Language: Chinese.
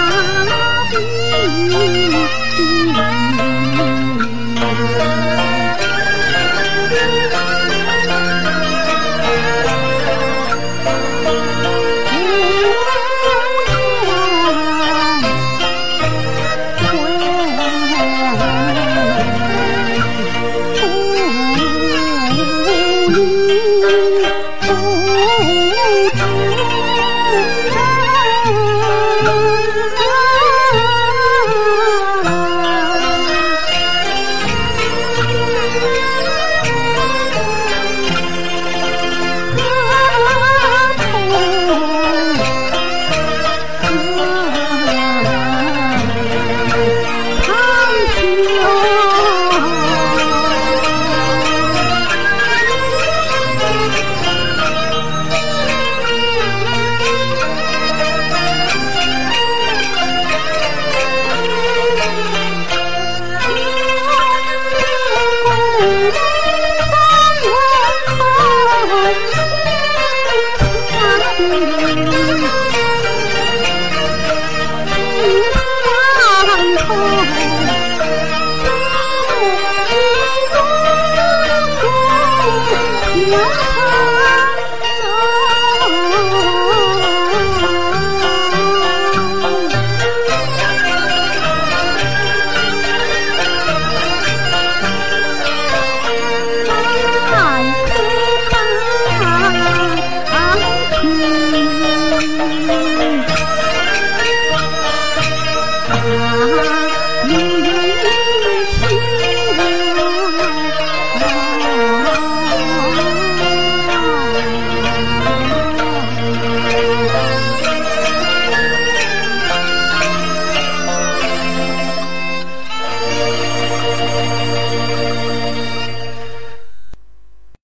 大牢